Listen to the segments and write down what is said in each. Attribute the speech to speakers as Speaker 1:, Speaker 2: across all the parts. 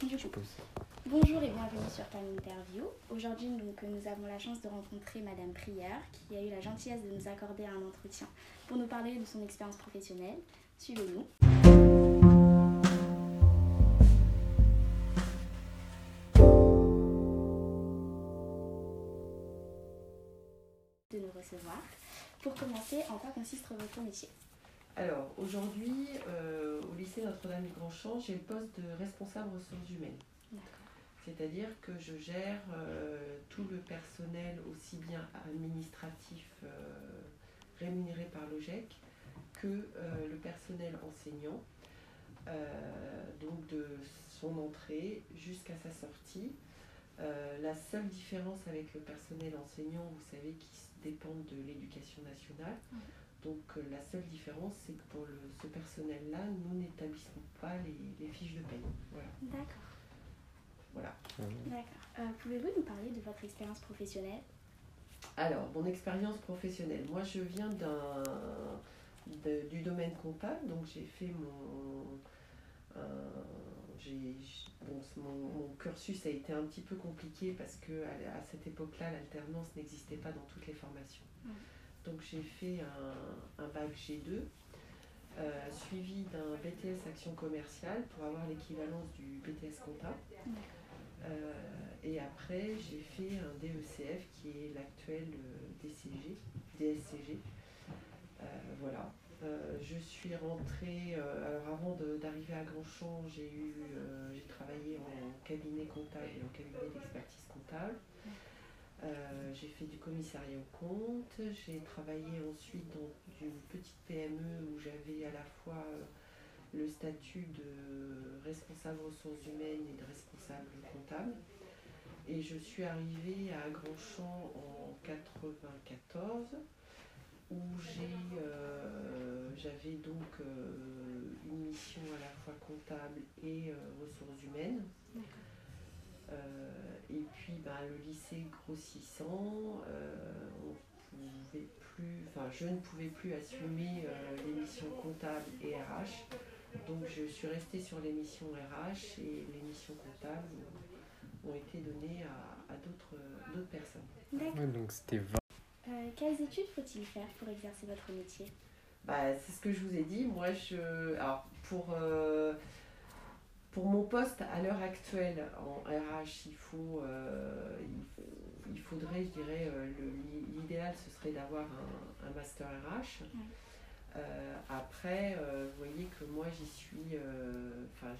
Speaker 1: Du coup, bonjour et bienvenue sur Time Interview. Aujourd'hui, donc, nous avons la chance de rencontrer Madame Prière qui a eu la gentillesse de nous accorder un entretien pour nous parler de son expérience professionnelle. Suivez-nous. de nous recevoir. Pour commencer, en quoi consiste votre métier?
Speaker 2: Alors, aujourd'hui, euh, au lycée Notre-Dame du Grand Champ, j'ai le poste de responsable ressources humaines. C'est-à-dire que je gère euh, tout le personnel, aussi bien administratif euh, rémunéré par l'OGEC que le personnel enseignant, donc de son entrée jusqu'à sa sortie. la seule différence avec le personnel enseignant, vous savez, qui dépendent de l'éducation nationale. Donc euh, la seule différence, c'est que pour ce personnel-là, nous n'établissons pas les, fiches de paie. Voilà.
Speaker 1: D'accord.
Speaker 2: Voilà.
Speaker 1: D'accord. Euh, pouvez-vous nous parler de votre expérience professionnelle?
Speaker 2: Alors, mon expérience professionnelle, moi je viens d'un du domaine comptable, donc j'ai fait mon, mon, cursus a été un petit peu compliqué parce que à, cette époque-là, l'alternance n'existait pas dans toutes les formations. Donc j'ai fait un, bac G2, euh, suivi d'un BTS Action commerciale pour avoir l'équivalence du BTS comptable. Euh, et après, j'ai fait un DECF qui est l'actuel euh, DCG, DSCG. voilà. Je suis rentrée, alors avant d'arriver à Grandchamp, j'ai eu, j'ai travaillé en cabinet comptable et en cabinet d'expertise comptable. J'ai fait du commissariat au compte, j'ai travaillé ensuite dans une petite PME où j'avais à la fois le statut de responsable ressources humaines et de responsable comptable. Et je suis arrivée à Grandchamp en 1994 où euh, j'avais donc euh, une mission à la fois comptable et euh, ressources humaines. Et puis ben, le lycée grossissant, on plus, enfin, je ne pouvais plus assumer les missions comptables et RH. Donc je suis restée sur les missions RH et les missions comptables ont été données à, d'autres personnes.
Speaker 1: donc c'était euh, quelles études faut-il faire pour exercer votre métier?
Speaker 2: Bah, C'est ce que je vous ai dit. Moi, je, alors, pour, euh, pour mon poste à l'heure actuelle en RH, il, faut, euh, il, faudrait, je dirais, l'idéal, ce serait d'avoir un, master RH. après, vous voyez que moi, j'y suis. Enfin,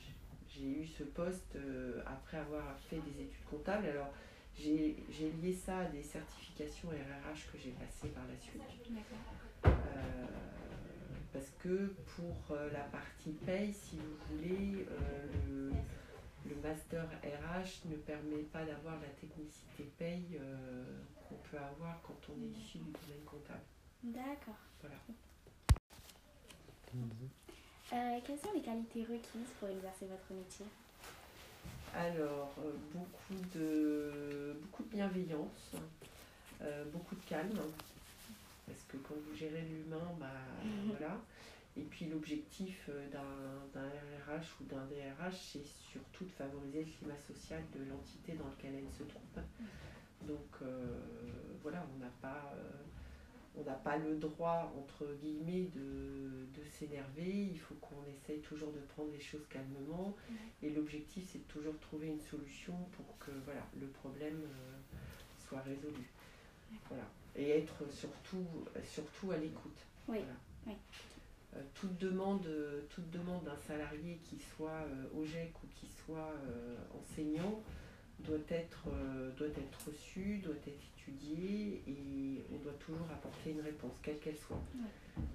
Speaker 2: j'ai eu ce poste après avoir fait des études comptables. Alors, j'ai lié ça à des certifications RRH que j'ai passées par la suite. Euh, que pour euh, la partie paye, si vous voulez, euh, le, master RH ne permet pas d'avoir la technicité paye qu'on peut avoir quand on est issu du domaine comptable.
Speaker 1: D'accord.
Speaker 2: Voilà.
Speaker 1: quelles sont les qualités requises pour exercer votre métier?
Speaker 2: Alors, euh, beaucoup de, beaucoup de bienveillance, euh, beaucoup de calme, parce que quand vous gérez l'humain, bah, voilà. Et puis l'objectif euh, d'un RH ou d'un DRH, c'est surtout de favoriser le climat social de l'entité dans laquelle elle se trouve. Donc voilà, on n'a pas n'a pas le droit, entre guillemets, de, s'énerver. Il faut qu'on essaye toujours de prendre les choses calmement. Et l'objectif, c'est de toujours trouver une solution pour que voilà, le problème euh, soit résolu. Voilà. Et être surtout, surtout à l'écoute. Euh, toute demande, toute demande d'un salarié qui soit au GEC ou qui soit euh, enseignant doit être, doit être reçu, doit être étudié et on doit toujours apporter une réponse, quelle qu'elle soit.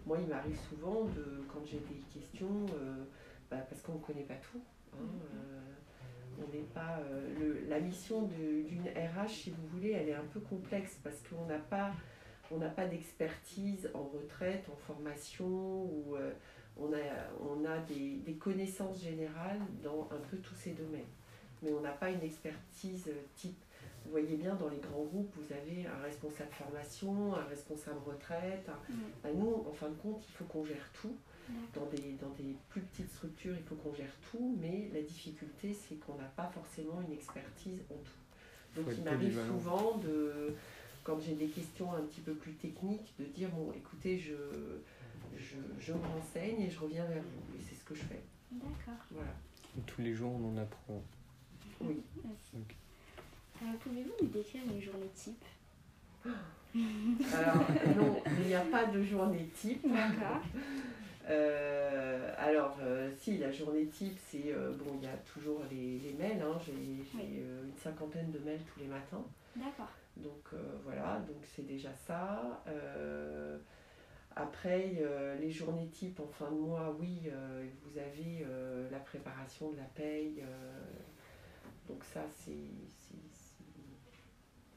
Speaker 2: Moi, il m'arrive souvent, de, quand j'ai des questions, euh, bah, parce qu'on ne connaît pas tout. Hein, euh, on n'est pas, euh, la mission d'une RH, si vous voulez, elle est un peu complexe parce qu'on n'a pas, on n'a pas d'expertise en retraite, en formation, ou on a, on a des, des, connaissances générales dans un peu tous ces domaines. Mais on n'a pas une expertise type vous voyez bien, dans les grands groupes, vous avez un responsable formation, un responsable retraite. Nous, en fin de compte, il faut qu'on gère tout. Dans des, dans des plus petites structures, il faut qu'on gère tout, mais la difficulté, c'est qu'on n'a pas forcément une expertise en tout. Donc il m'arrive souvent de, quand j'ai des questions un petit peu plus techniques, de dire, bon, écoutez, je, je, je me renseigne et je reviens vers vous. Et c'est ce que je fais.
Speaker 1: D'accord.
Speaker 2: Voilà.
Speaker 3: Tous les jours, on en apprend.
Speaker 2: Oui.
Speaker 1: Euh, Pouvez-vous nous décrire une journée type?
Speaker 2: Alors, non, il n'y a pas de journée type.
Speaker 1: D'accord.
Speaker 2: Euh, alors, euh, si, la journée type, c'est, euh, bon, il y a toujours les, les mails, hein, j'ai j'ai,
Speaker 1: Oui.
Speaker 2: euh, une cinquantaine de mails tous les matins.
Speaker 1: D'accord.
Speaker 2: Donc euh, voilà, donc c'est déjà ça. Euh, après, euh, les journées type en fin de mois, oui, euh, vous avez euh, la préparation de la paye. euh, donc ça, c'est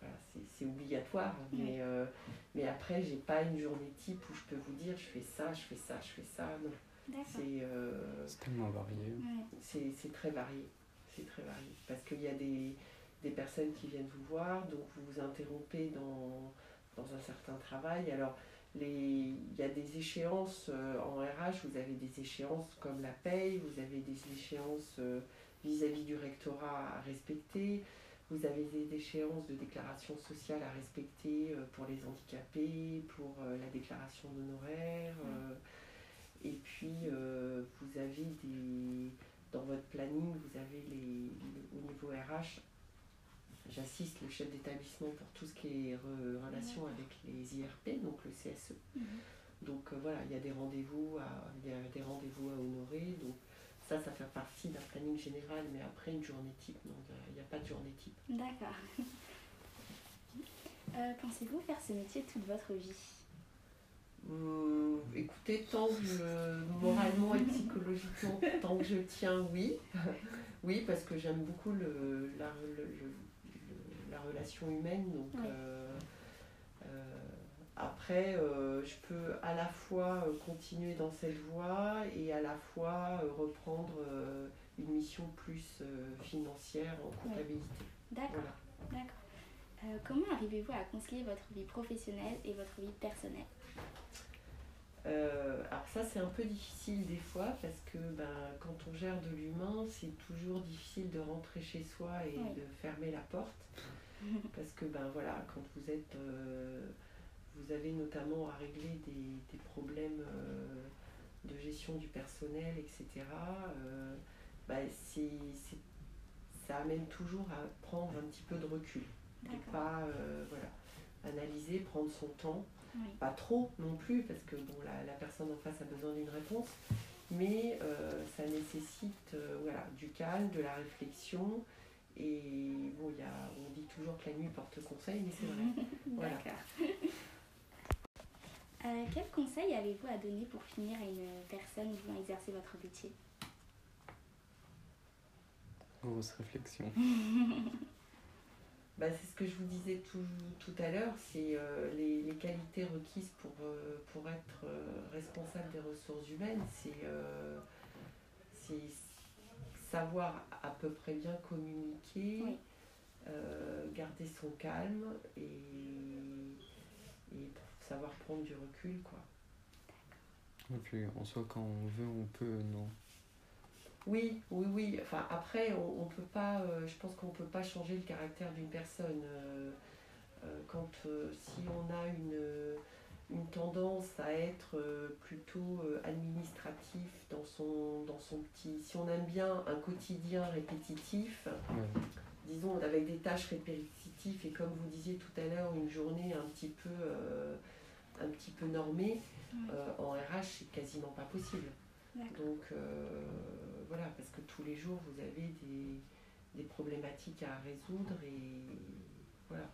Speaker 2: voilà, obligatoire.
Speaker 1: Oui.
Speaker 2: Mais, euh, mais après, j'ai pas une journée type où je peux vous dire, je fais ça, je fais ça, je fais ça. Non, c'est... euh,
Speaker 3: tellement varié.
Speaker 1: Ouais.
Speaker 2: c'est très varié. C'est très varié. Parce qu'il y a des, des personnes qui viennent vous voir, donc vous vous interrompez dans, dans un certain travail. Alors, les, il y a des échéances euh, en RH, vous avez des échéances comme la paye, vous avez des échéances euh, vis-à-vis du rectorat à respecter, vous avez des échéances de déclaration sociale à respecter euh, pour les handicapés, pour la déclaration d'honoraires. euh, et puis, vous avez des, dans votre planning, vous avez les, le- au niveau RH, j'assiste le chef d'établissement pour tout ce qui est re- relation avec les IRP, donc le CSE.
Speaker 1: Mhm.
Speaker 2: Donc euh, voilà, il y a des rendez-vous à, il y a des rendez-vous à honorer. Donc ça, ça fait partie d'un planning général, mais après une journée type, il n'y a- il n'y a, pas de journée type.
Speaker 1: D'accord. Euh, Pensez-vous faire ce métier toute votre vie?
Speaker 2: Hum, écoutez, tant que je, moralement et psychologiquement, tant que je tiens, oui. oui, parce que j'aime beaucoup le, la, le- la relation humaine. Donc, euh, euh, après, euh, je peux à la fois continuer dans cette voie et à la fois reprendre euh, une mission plus euh, financière en comptabilité.
Speaker 1: D'accord.
Speaker 2: Voilà.
Speaker 1: D'accord. Comment arrivez-vous à concilier votre vie professionnelle et votre vie personnelle?
Speaker 2: Alors ça c'est un peu difficile des fois parce que ben, quand on gère de l'humain c'est toujours difficile de rentrer chez soi et
Speaker 1: Oui.
Speaker 2: de fermer la porte parce que ben voilà quand vous êtes euh, vous avez notamment à régler des, des problèmes euh, de gestion du personnel etc euh, ben, ça amène toujours à prendre un petit peu de recul et pas voilà analyser prendre son temps
Speaker 1: Oui.
Speaker 2: pas trop non plus, parce que bon, la, la personne en face a besoin d'une réponse, mais euh, ça nécessite euh, voilà, du calme, de la réflexion. Et bon, il y a, on dit toujours que la nuit porte conseil, mais c'est vrai. Voilà.
Speaker 1: D'accord. Euh, quel conseil avez-vous à donner pour finir à une personne voulant exercer votre métier?
Speaker 3: Grosse réflexion.
Speaker 2: Bah, c'est ce que je vous disais tout, tout à l'heure, c'est euh, les, les qualités requises pour, euh, pour être euh, responsable des ressources humaines, c'est euh, c'est savoir à peu près bien communiquer,
Speaker 1: Oui.
Speaker 2: euh, garder son calme et, et savoir prendre du recul. Quoi.
Speaker 3: Et puis en soi, quand on veut, on peut, non?
Speaker 2: Oui, oui, oui. Enfin, après, on, on peut pas. euh, je pense qu'on peut pas changer le caractère d'une personne. Euh, euh, quand euh, si on a une, euh, à être euh, plutôt euh, administratif dans son dans son petit. Si on aime bien un quotidien répétitif,
Speaker 3: Ouais.
Speaker 2: disons avec des tâches répétitives et comme vous disiez tout à l'heure, une journée un petit peu euh, un petit peu normée, euh, en RH, c'est quasiment pas possible. Donc euh, voilà, parce que tous les jours vous avez des, des problématiques à résoudre et voilà.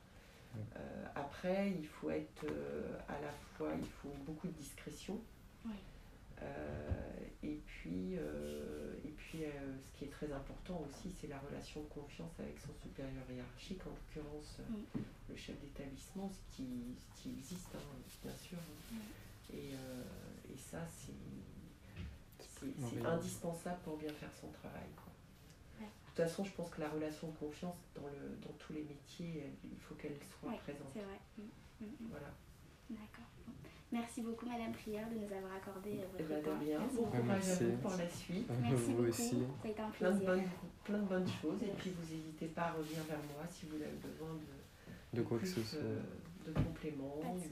Speaker 2: Euh, après, il faut être euh, à la fois, il faut beaucoup de discrétion.
Speaker 1: Oui.
Speaker 2: Euh, et puis, euh, et puis euh, ce qui est très important aussi, c'est la relation de confiance avec son supérieur hiérarchique, en l'occurrence
Speaker 1: Mm.
Speaker 2: le chef d'établissement, ce qui, ce qui existe, hein, bien sûr. hein. Et, euh, et ça, c'est indispensable pour bien faire son travail. quoi. De toute façon, je pense que la relation de confiance dans, le, dans tous les métiers, elle- il faut qu'elle soit
Speaker 1: Ouais,
Speaker 2: présente.
Speaker 1: C'est vrai. Mm, mm, mm.
Speaker 2: Voilà.
Speaker 1: D'accord. Merci beaucoup, Madame Prière, de nous avoir accordé euh,
Speaker 2: Eh
Speaker 1: votre
Speaker 2: ben,
Speaker 1: temps. Merci
Speaker 2: Bon
Speaker 1: beaucoup.
Speaker 2: courage à vous pour la suite.
Speaker 1: Merci
Speaker 3: vous
Speaker 1: beaucoup.
Speaker 3: aussi.
Speaker 1: Ça a été un
Speaker 2: Plein de,
Speaker 1: plaisir.
Speaker 2: bonnes, plein de bonnes choses. Et puis vous n'hésitez pas à revenir vers moi si vous avez besoin de,
Speaker 3: De quoi que
Speaker 2: plus,
Speaker 3: ce soit.
Speaker 2: euh, de compléments.
Speaker 1: Pas de.